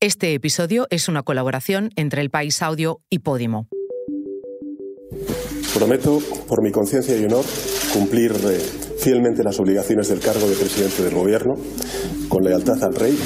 Este episodio es una colaboración entre El País Audio y Podimo. Prometo, por mi conciencia y honor, cumplir eh, fielmente las obligaciones del cargo de presidente del Gobierno, con lealtad al Rey.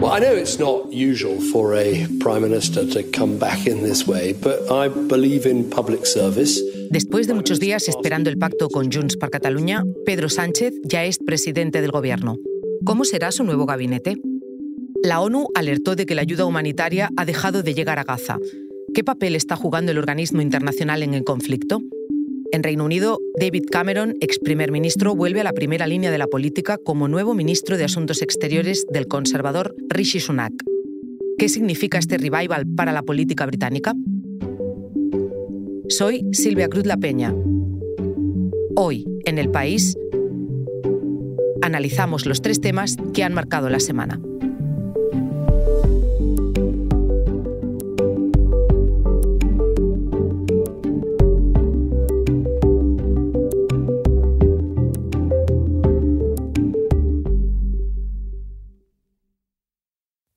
Well, I know it's not usual for a prime minister to come back in this way, but I believe in public service. Después de muchos días esperando el pacto con Junts per Catalunya, Pedro Sánchez ya es presidente del gobierno. ¿Cómo será su nuevo gabinete? La ONU alertó de que la ayuda humanitaria ha dejado de llegar a Gaza. ¿Qué papel está jugando el organismo internacional en el conflicto? En Reino Unido, David Cameron, ex primer ministro, vuelve a la primera línea de la política como nuevo ministro de Asuntos Exteriores del conservador Rishi Sunak. ¿Qué significa este revival para la política británica? Soy Silvia Cruz La Peña. Hoy, en el país, analizamos los tres temas que han marcado la semana.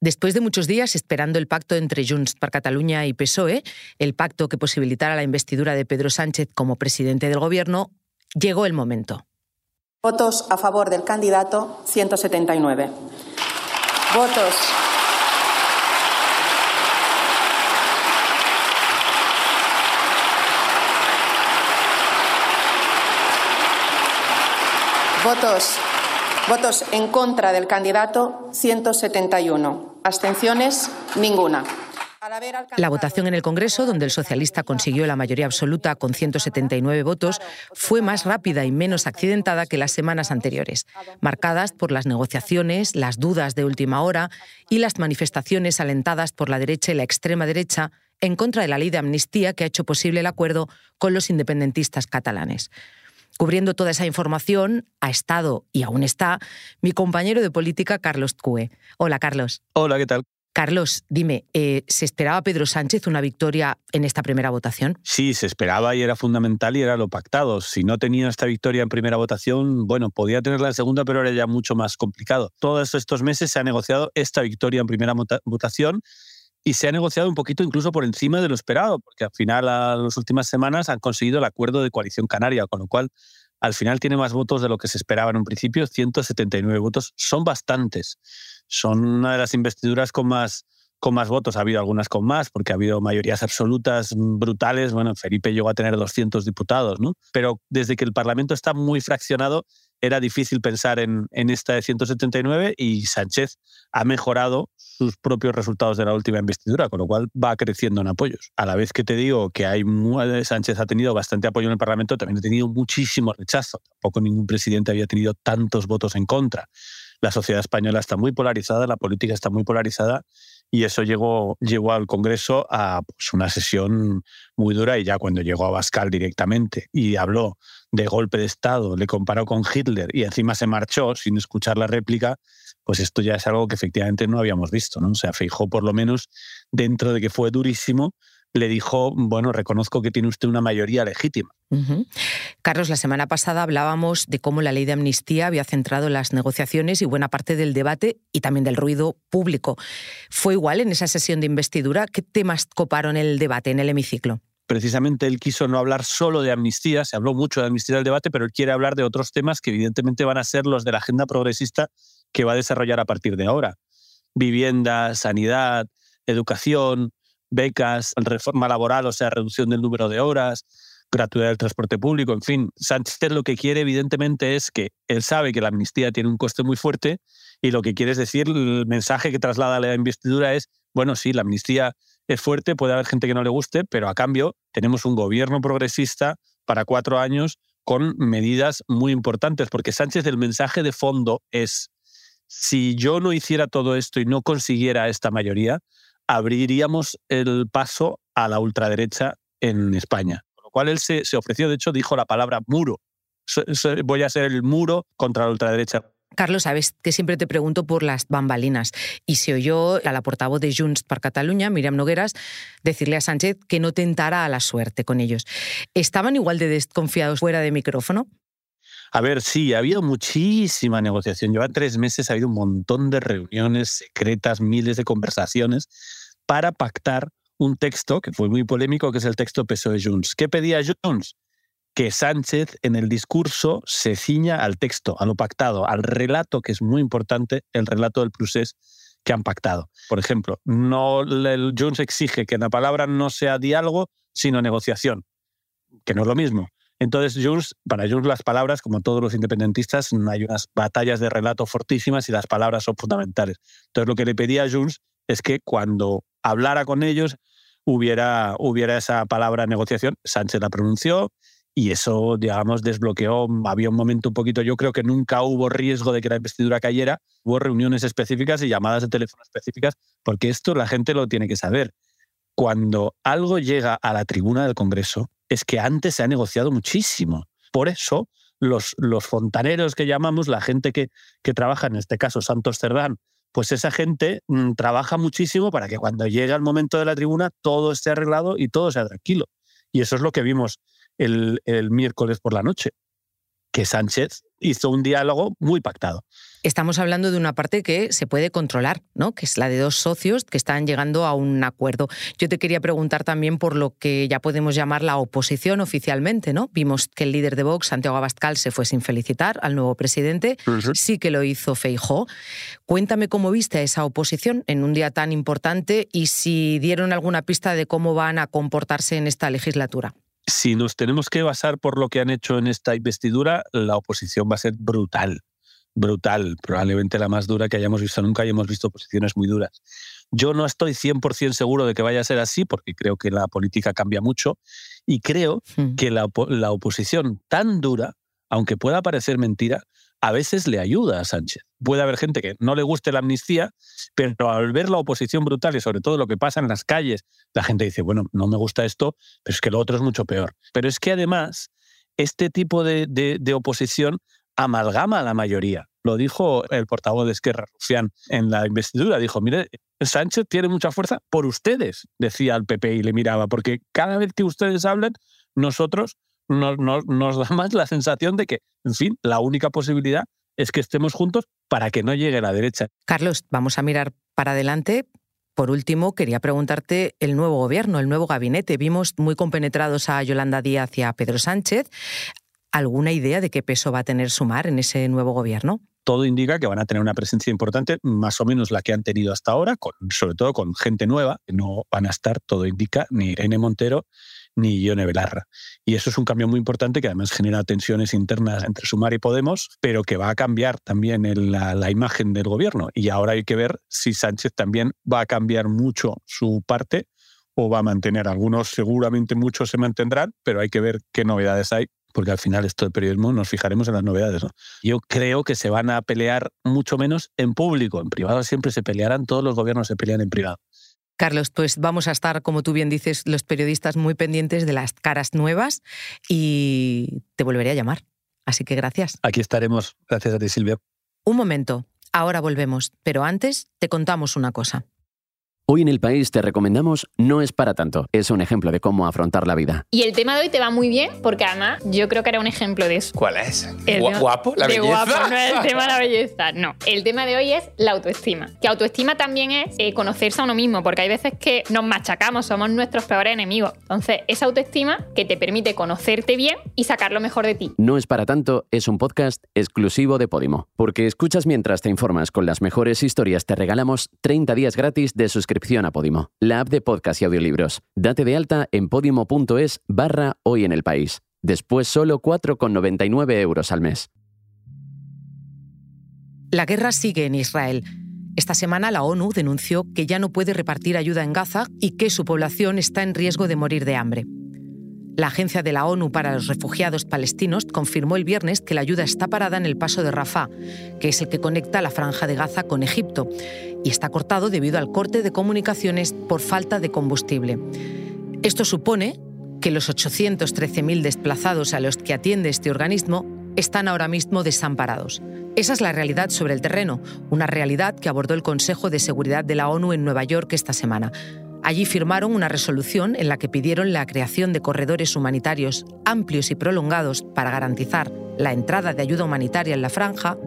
Después de muchos días esperando el pacto entre Junts per Catalunya y PSOE, el pacto que posibilitara la investidura de Pedro Sánchez como presidente del Gobierno, llegó el momento. Votos a favor del candidato, 179. Votos. Votos. Votos en contra del candidato, 171. Abstenciones, ninguna. La votación en el Congreso, donde el socialista consiguió la mayoría absoluta con 179 votos, fue más rápida y menos accidentada que las semanas anteriores, marcadas por las negociaciones, las dudas de última hora y las manifestaciones alentadas por la derecha y la extrema derecha en contra de la ley de amnistía que ha hecho posible el acuerdo con los independentistas catalanes. Cubriendo toda esa información, ha estado y aún está mi compañero de política, Carlos Cue. Hola, Carlos. Hola, ¿qué tal? Carlos, dime, eh, ¿se esperaba Pedro Sánchez una victoria en esta primera votación? Sí, se esperaba y era fundamental y era lo pactado. Si no tenía esta victoria en primera votación, bueno, podía tenerla en segunda, pero era ya mucho más complicado. Todos estos meses se ha negociado esta victoria en primera votación y se ha negociado un poquito incluso por encima de lo esperado, porque al final, a las últimas semanas, han conseguido el acuerdo de coalición canaria, con lo cual al final tiene más votos de lo que se esperaba en un principio, 179 votos, son bastantes. Son una de las investiduras con más, con más votos. Ha habido algunas con más, porque ha habido mayorías absolutas brutales. Bueno, Felipe llegó a tener 200 diputados, ¿no? Pero desde que el Parlamento está muy fraccionado, era difícil pensar en, en, esta de 179 y Sánchez ha mejorado sus propios resultados de la última investidura, con lo cual va creciendo en apoyos. A la vez que te digo que hay Sánchez ha tenido bastante apoyo en el Parlamento, también ha tenido muchísimo rechazo. Tampoco ningún presidente había tenido tantos votos en contra. La sociedad española está muy polarizada, la política está muy polarizada y eso llegó, llegó al Congreso a pues, una sesión muy dura y ya cuando llegó a Bascal directamente y habló de golpe de Estado, le comparó con Hitler y encima se marchó sin escuchar la réplica, pues esto ya es algo que efectivamente no habíamos visto. ¿no? O sea, Feijó por lo menos dentro de que fue durísimo, le dijo, bueno, reconozco que tiene usted una mayoría legítima. Carlos, la semana pasada hablábamos de cómo la ley de amnistía había centrado las negociaciones y buena parte del debate y también del ruido público. ¿Fue igual en esa sesión de investidura? ¿Qué temas coparon el debate en el hemiciclo? Precisamente él quiso no hablar solo de amnistía, se habló mucho de amnistía en el debate, pero él quiere hablar de otros temas que evidentemente van a ser los de la agenda progresista que va a desarrollar a partir de ahora. Vivienda, sanidad, educación, becas, reforma laboral, o sea, reducción del número de horas, gratuidad del transporte público, en fin. Sánchez lo que quiere evidentemente es que él sabe que la amnistía tiene un coste muy fuerte y lo que quiere es decir, el mensaje que traslada la investidura es, bueno, sí, la amnistía es fuerte, puede haber gente que no le guste, pero a cambio tenemos un gobierno progresista para cuatro años con medidas muy importantes, porque Sánchez el mensaje de fondo es, si yo no hiciera todo esto y no consiguiera esta mayoría, abriríamos el paso a la ultraderecha en España. Con lo cual él se, ofreció, de hecho, dijo la palabra muro. Voy a ser el muro contra la ultraderecha. Carlos, sabes que siempre te pregunto por las bambalinas. Y se oyó a la portavoz de Junts per Cataluña, Miriam Nogueras, decirle a Sánchez que no tentara a la suerte con ellos. ¿Estaban igual de desconfiados fuera de micrófono? A ver, sí, ha habido muchísima negociación. Lleva tres meses, ha habido un montón de reuniones secretas, miles de conversaciones para pactar un texto que fue muy polémico, que es el texto PSOE-Junts. ¿Qué pedía Junts? Que Sánchez en el discurso se ciña al texto, a lo pactado, al relato, que es muy importante, el relato del procés que han pactado. Por ejemplo, no, el Jones exige que la palabra no sea diálogo, sino negociación, que no es lo mismo. Entonces, Jones, para Jones las palabras, como todos los independentistas, hay unas batallas de relato fortísimas y las palabras son fundamentales. Entonces, lo que le pedía a Jones es que cuando hablara con ellos hubiera, hubiera esa palabra negociación. Sánchez la pronunció, y eso, digamos, desbloqueó, había un momento un poquito, yo creo que nunca hubo riesgo de que la investidura cayera, hubo reuniones específicas y llamadas de teléfono específicas, porque esto la gente lo tiene que saber. Cuando algo llega a la tribuna del Congreso, es que antes se ha negociado muchísimo. Por eso, los, los fontaneros que llamamos, la gente que, que trabaja, en este caso Santos Cerdán, pues esa gente mm, trabaja muchísimo para que cuando llegue el momento de la tribuna todo esté arreglado y todo sea tranquilo. Y eso es lo que vimos el, miércoles por la noche, que Sánchez hizo un diálogo muy pactado. Estamos hablando de una parte que se puede controlar, ¿no? que es la de dos socios que están llegando a un acuerdo. Yo te quería preguntar también por lo que ya podemos llamar la oposición oficialmente. ¿no? Vimos que el líder de Vox, Santiago Abascal, se fue sin felicitar al nuevo presidente. Sí que lo hizo Feijó. Cuéntame cómo viste a esa oposición en un día tan importante y si dieron alguna pista de cómo van a comportarse en esta legislatura. Si nos tenemos que basar por lo que han hecho en esta investidura, la oposición va a ser brutal, brutal, probablemente la más dura que hayamos visto nunca y hemos visto oposiciones muy duras. Yo no estoy 100% seguro de que vaya a ser así porque creo que la política cambia mucho y creo hmm. que la, la oposición tan dura, aunque pueda parecer mentira, a veces le ayuda a Sánchez. Puede haber gente que no le guste la amnistía, pero al ver la oposición brutal y sobre todo lo que pasa en las calles, la gente dice, bueno, no me gusta esto, pero es que lo otro es mucho peor. Pero es que además, este tipo de, oposición amalgama a la mayoría. Lo dijo el portavoz de Esquerra, Rufián, en la investidura. Dijo, mire, Sánchez tiene mucha fuerza por ustedes, decía al PP y le miraba, porque cada vez que ustedes hablan, nosotros nos, da más la sensación de que, en fin, la única posibilidad es que estemos juntos para que no llegue la derecha. Carlos, vamos a mirar para adelante. Por último, quería preguntarte el nuevo gobierno, el nuevo gabinete. Vimos muy compenetrados a Yolanda Díaz y a Pedro Sánchez. ¿Alguna idea de qué peso va a tener Sumar en ese nuevo gobierno? Todo indica que van a tener una presencia importante, más o menos la que han tenido hasta ahora, sobre todo con gente nueva, no van a estar, todo indica, ni Irene Montero ni Ione Belarra. Y eso es un cambio muy importante que además genera tensiones internas entre Sumar y Podemos, pero que va a cambiar también la, imagen del gobierno. Y ahora hay que ver si Sánchez también va a cambiar mucho su parte o va a mantener. Algunos seguramente muchos se mantendrán, pero hay que ver qué novedades hay porque al final esto de periodismo nos fijaremos en las novedades. Yo creo que se van a pelear mucho menos en público. En privado siempre se pelearán, todos los gobiernos se pelean en privado. Carlos, pues vamos a estar, como tú bien dices, los periodistas muy pendientes de las caras nuevas y te volveré a llamar. Así que gracias. Aquí estaremos. Gracias a ti, Silvia. Un momento. Ahora volvemos, pero antes te contamos una cosa. Hoy en el país te recomendamos No es para tanto. Es un ejemplo de cómo afrontar la vida. Y el tema de hoy te va muy bien porque además yo creo que era un ejemplo de eso. ¿Cuál es? ¿Guapo? ¿La de belleza? guapo, no es el tema de la belleza. No. El tema de hoy es la autoestima. Que autoestima también es eh, conocerse a uno mismo porque hay veces que nos machacamos, somos nuestros peores enemigos. Entonces, esa autoestima que te permite conocerte bien y sacar lo mejor de ti. No es para tanto es un podcast exclusivo de Podimo. Porque escuchas mientras te informas con las mejores historias, te regalamos 30 días gratis de suscripción a Podimo, la app de podcast y audiolibros. Date de alta en podimo.es barra hoy en el país. Después solo 4,99 euros al mes. La guerra sigue en Israel. Esta semana la ONU denunció que ya no puede repartir ayuda en Gaza y que su población está en riesgo de morir de hambre. La Agencia de la ONU para los Refugiados Palestinos confirmó el viernes que la ayuda está parada en el paso de Rafah, que es el que conecta la franja de Gaza con Egipto, y está cortado debido al corte de comunicaciones por falta de combustible. Esto supone que los 813.000 desplazados a los que atiende este organismo están ahora mismo desamparados. Esa es la realidad sobre el terreno, una realidad que abordó el Consejo de Seguridad de la ONU en Nueva York esta semana. Allí firmaron una resolución en la que pidieron la creación de corredores humanitarios amplios y prolongados para garantizar la entrada de ayuda humanitaria en la franja,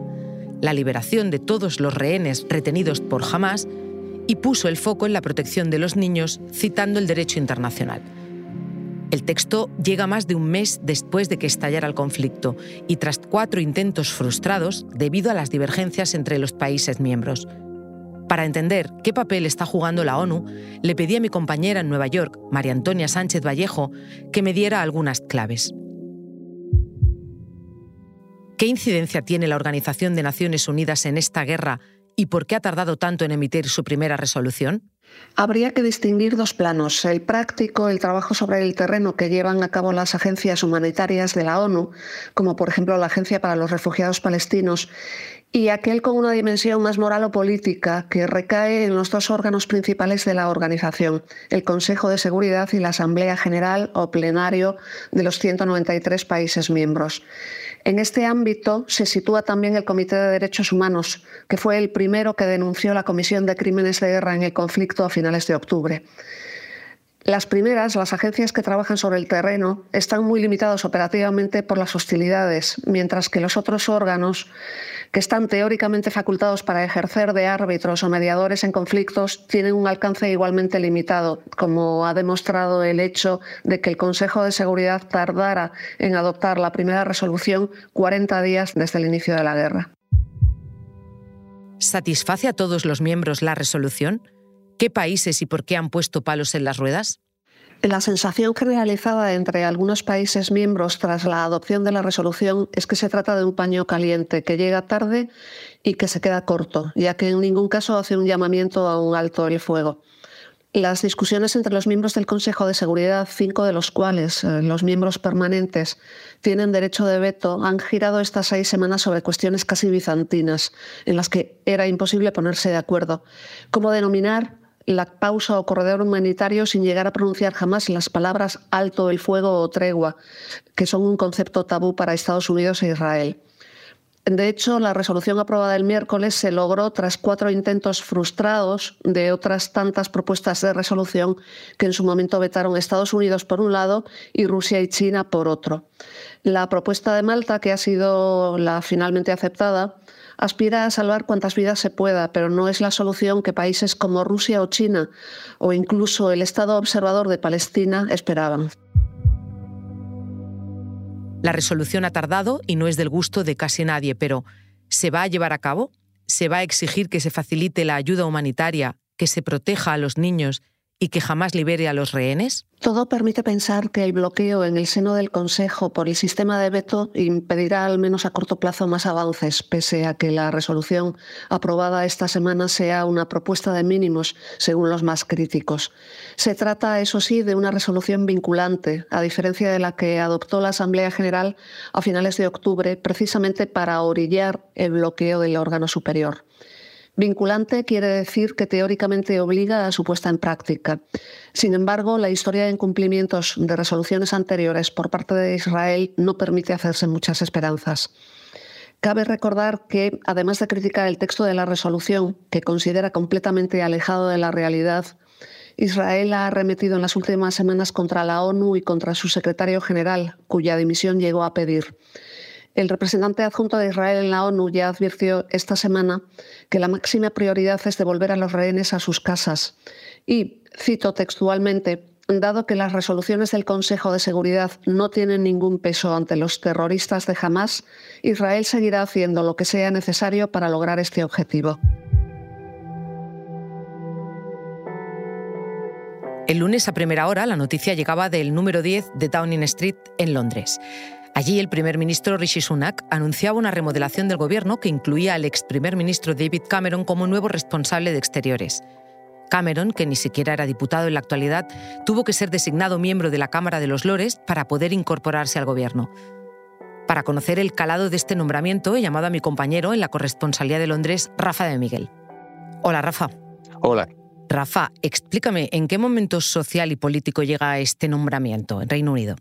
la liberación de todos los rehenes retenidos por Hamas y puso el foco en la protección de los niños citando el derecho internacional. El texto llega más de un mes después de que estallara el conflicto y tras cuatro intentos frustrados debido a las divergencias entre los países miembros. Para entender qué papel está jugando la ONU, le pedí a mi compañera en Nueva York, María Antonia Sánchez Vallejo, que me diera algunas claves. ¿Qué incidencia tiene la Organización de Naciones Unidas en esta guerra y por qué ha tardado tanto en emitir su primera resolución? Habría que distinguir dos planos, el práctico, el trabajo sobre el terreno que llevan a cabo las agencias humanitarias de la ONU, como por ejemplo la Agencia para los Refugiados Palestinos, y aquel con una dimensión más moral o política que recae en los dos órganos principales de la organización, el Consejo de Seguridad y la Asamblea General o Plenario de los 193 países miembros. En este ámbito se sitúa también el Comité de Derechos Humanos, que fue el primero que denunció la Comisión de Crímenes de Guerra en el conflicto a finales de octubre. Las primeras, las agencias que trabajan sobre el terreno, están muy limitadas operativamente por las hostilidades, mientras que los otros órganos que están teóricamente facultados para ejercer de árbitros o mediadores en conflictos, tienen un alcance igualmente limitado, como ha demostrado el hecho de que el Consejo de Seguridad tardara en adoptar la primera resolución 40 días desde el inicio de la guerra. ¿Satisface a todos los miembros la resolución? ¿Qué países y por qué han puesto palos en las ruedas? La sensación generalizada entre algunos países miembros tras la adopción de la resolución es que se trata de un paño caliente que llega tarde y que se queda corto, ya que en ningún caso hace un llamamiento a un alto el fuego. Las discusiones entre los miembros del Consejo de Seguridad, cinco de los cuales, eh, los miembros permanentes, tienen derecho de veto, han girado estas seis semanas sobre cuestiones casi bizantinas, en las que era imposible ponerse de acuerdo. ¿Cómo denominar la pausa o corredor humanitario sin llegar a pronunciar jamás las palabras alto el fuego o tregua, que son un concepto tabú para Estados Unidos e Israel. De hecho, la resolución aprobada el miércoles se logró tras cuatro intentos frustrados de otras tantas propuestas de resolución que en su momento vetaron Estados Unidos por un lado y Rusia y China por otro. La propuesta de Malta, que ha sido la finalmente aceptada, aspira a salvar cuantas vidas se pueda, pero no es la solución que países como Rusia o China o incluso el Estado observador de Palestina esperaban. La resolución ha tardado y no es del gusto de casi nadie, pero ¿se va a llevar a cabo? ¿Se va a exigir que se facilite la ayuda humanitaria, que se proteja a los niños y que jamás libere a los rehenes? Todo permite pensar que el bloqueo en el seno del Consejo por el sistema de veto impedirá al menos a corto plazo más avances, pese a que la resolución aprobada esta semana sea una propuesta de mínimos, según los más críticos. Se trata, eso sí, de una resolución vinculante, a diferencia de la que adoptó la Asamblea General a finales de octubre, precisamente para orillar el bloqueo del órgano superior. Vinculante quiere decir que teóricamente obliga a su puesta en práctica. Sin embargo, la historia de incumplimientos de resoluciones anteriores por parte de Israel no permite hacerse muchas esperanzas. Cabe recordar que, además de criticar el texto de la resolución, que considera completamente alejado de la realidad, Israel ha arremetido en las últimas semanas contra la ONU y contra su secretario general, cuya dimisión llegó a pedir. El representante adjunto de Israel en la ONU ya advirtió esta semana que la máxima prioridad es devolver a los rehenes a sus casas. Y, cito textualmente, dado que las resoluciones del Consejo de Seguridad no tienen ningún peso ante los terroristas de Hamas, Israel seguirá haciendo lo que sea necesario para lograr este objetivo. El lunes a primera hora la noticia llegaba del número 10 de Downing Street en Londres. Allí el primer ministro Rishi Sunak anunciaba una remodelación del gobierno que incluía al ex primer ministro David Cameron como nuevo responsable de exteriores. Cameron, que ni siquiera era diputado en la actualidad, tuvo que ser designado miembro de la Cámara de los Lores para poder incorporarse al gobierno. Para conocer el calado de este nombramiento, he llamado a mi compañero en la corresponsalía de Londres, Rafa de Miguel. Hola, Rafa. Hola. Rafa, explícame en qué momento social y político llega este nombramiento en Reino Unido.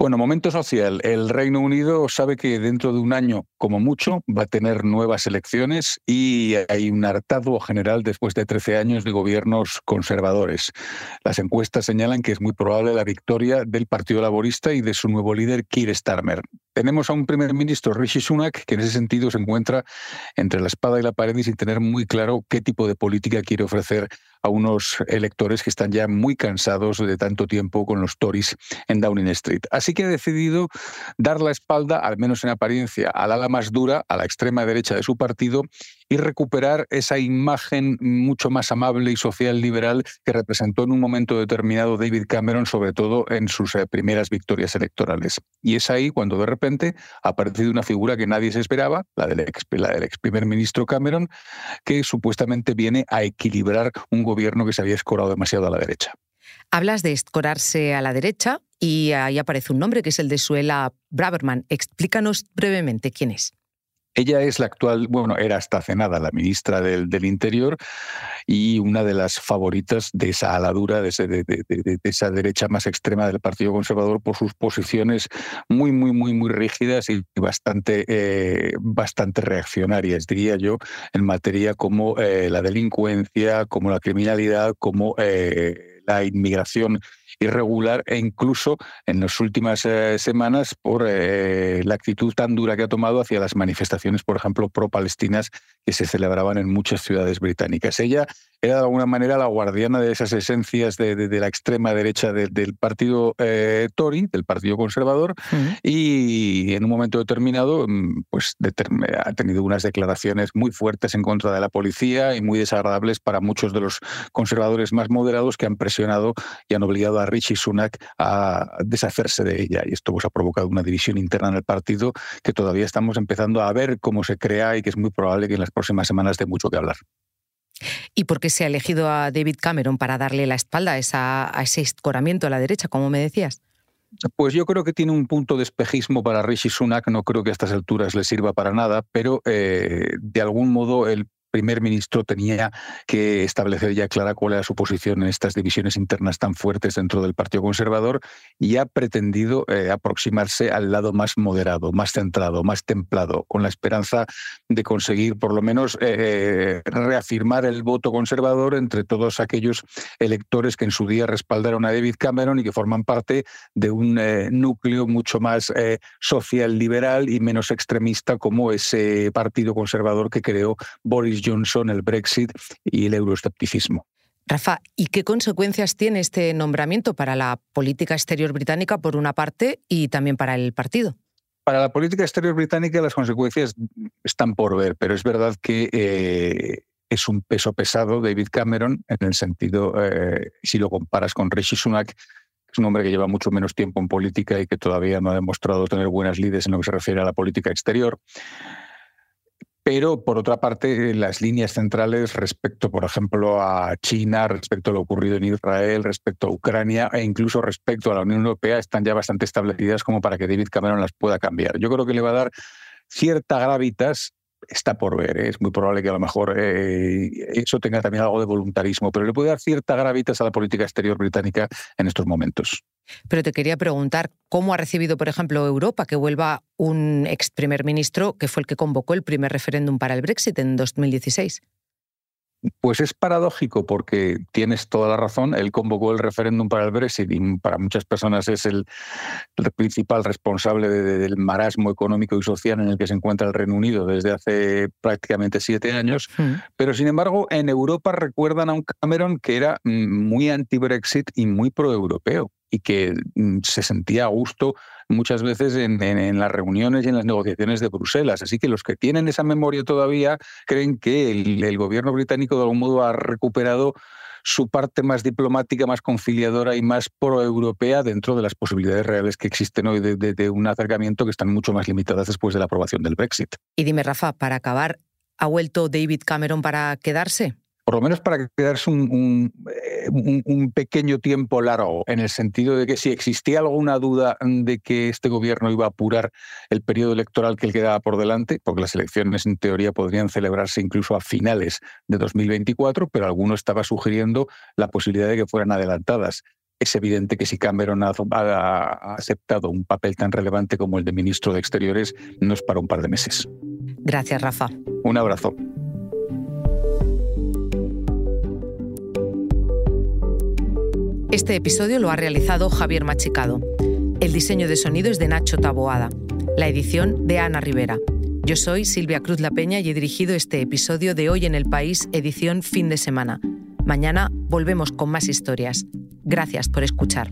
Bueno, momento social. El Reino Unido sabe que dentro de un año, como mucho, va a tener nuevas elecciones y hay un hartazgo general después de 13 años de gobiernos conservadores. Las encuestas señalan que es muy probable la victoria del Partido Laborista y de su nuevo líder, Keir Starmer. Tenemos a un primer ministro, Rishi Sunak, que en ese sentido se encuentra entre la espada y la pared y sin tener muy claro qué tipo de política quiere ofrecer a unos electores que están ya muy cansados de tanto tiempo con los Tories en Downing Street. Así que ha decidido dar la espalda, al menos en apariencia, al ala más dura, a la extrema derecha de su partido, y recuperar esa imagen mucho más amable y social liberal que representó en un momento determinado David Cameron, sobre todo en sus eh, primeras victorias electorales. Y es ahí cuando de repente ha aparecido una figura que nadie se esperaba, la del ex, la del ex primer ministro Cameron, que supuestamente viene a equilibrar un gobierno que se había escorado demasiado a la derecha. Hablas de escorarse a la derecha y ahí aparece un nombre que es el de Suela Braverman. Explícanos brevemente quién es. Ella es la actual, bueno, era hasta hace nada la ministra del, del Interior y una de las favoritas de esa aladura, de, de, esa derecha más extrema del Partido Conservador por sus posiciones muy, muy, muy, muy rígidas y bastante, eh, bastante reaccionarias, diría yo, en materia como eh, la delincuencia, como la criminalidad, como eh, la inmigración irregular e incluso en las últimas eh, semanas por eh, la actitud tan dura que ha tomado hacia las manifestaciones, por ejemplo, pro-palestinas que se celebraban en muchas ciudades británicas. Ella era de alguna manera la guardiana de esas esencias de, la extrema derecha del partido eh, Tory, del partido conservador, y en un momento determinado mm, pues, ha tenido unas declaraciones muy fuertes en contra de la policía y muy desagradables para muchos de los conservadores más moderados que han presionado y han obligado a Richie Sunak a deshacerse de ella. Y esto pues, ha provocado una división interna en el partido que todavía estamos empezando a ver cómo se crea y que es muy probable que en las próximas semanas dé mucho que hablar. ¿Y por qué se ha elegido a David Cameron para darle la espalda a, ese escoramiento a la derecha, como me decías? Pues yo creo que tiene un punto de espejismo para Rishi Sunak, no creo que a estas alturas le sirva para nada, pero eh, de algún modo el primer ministro tenía que establecer ya clara cuál era su posición en estas divisiones internas tan fuertes dentro del Partido Conservador y ha pretendido eh, aproximarse al lado más moderado, más centrado, más templado, con la esperanza de conseguir por lo menos eh, reafirmar el voto conservador entre todos aquellos electores que en su día respaldaron a David Cameron y que forman parte de un eh, núcleo mucho más social liberal y menos extremista como ese partido conservador que creó Boris Johnson, el Brexit y el euroescepticismo. Rafa, ¿y qué consecuencias tiene este nombramiento para la política exterior británica por una parte y también para el partido? Para la política exterior británica las consecuencias están por ver, pero es verdad que eh, es un peso pesado David Cameron en el sentido, eh, si lo comparas con Rishi Sunak, es un hombre que lleva mucho menos tiempo en política y que todavía no ha demostrado tener buenas líderes en lo que se refiere a la política exterior. Pero, por otra parte, las líneas centrales respecto, por ejemplo, a China, respecto a lo ocurrido en Israel, respecto a Ucrania e incluso respecto a la Unión Europea están ya bastante establecidas como para que David Cameron las pueda cambiar. Yo creo que le va a dar cierta gravitas está por ver. ¿eh? Es muy probable que a lo mejor eh, eso tenga también algo de voluntarismo, pero le puede dar cierta gravitas a la política exterior británica en estos momentos. Pero te quería preguntar, ¿cómo ha recibido, por ejemplo, Europa que vuelva un ex primer ministro que fue el que convocó el primer referéndum para el Brexit en 2016? Pues es paradójico porque tienes toda la razón. Él convocó el referéndum para el Brexit y para muchas personas es el, principal responsable del marasmo económico y social en el que se encuentra el Reino Unido desde hace prácticamente siete años. Hmm. Pero sin embargo, en Europa recuerdan a un Cameron que era mm, muy anti-Brexit y muy pro-europeo y que mm, se sentía a gusto muchas veces en, las reuniones y en las negociaciones de Bruselas. Así que los que tienen esa memoria todavía creen que el, gobierno británico de algún modo ha recuperado su parte más diplomática, más conciliadora y más proeuropea dentro de las posibilidades reales que existen hoy de, de, un acercamiento que están mucho más limitadas después de la aprobación del Brexit. Y dime, Rafa, para acabar, ¿ha vuelto David Cameron para quedarse? Por lo menos para quedarse un, eh, un, un, pequeño tiempo largo, en el sentido de que si existía alguna duda de que este gobierno iba a apurar el periodo electoral que le quedaba por delante, porque las elecciones en teoría podrían celebrarse incluso a finales de 2024, pero alguno estaba sugiriendo la posibilidad de que fueran adelantadas es evidente que si Cameron ha, aceptado un papel tan relevante como el de ministro de Exteriores, no es para un par de meses. Gracias, Rafa. Un abrazo. Este episodio lo ha realizado Javier Machicado. El diseño de sonido es de Nacho Taboada. La edición de Ana Rivera. Yo soy Silvia Cruz La Peña y he dirigido este episodio de Hoy en el País, edición fin de semana. Mañana volvemos con más historias. Gracias por escuchar.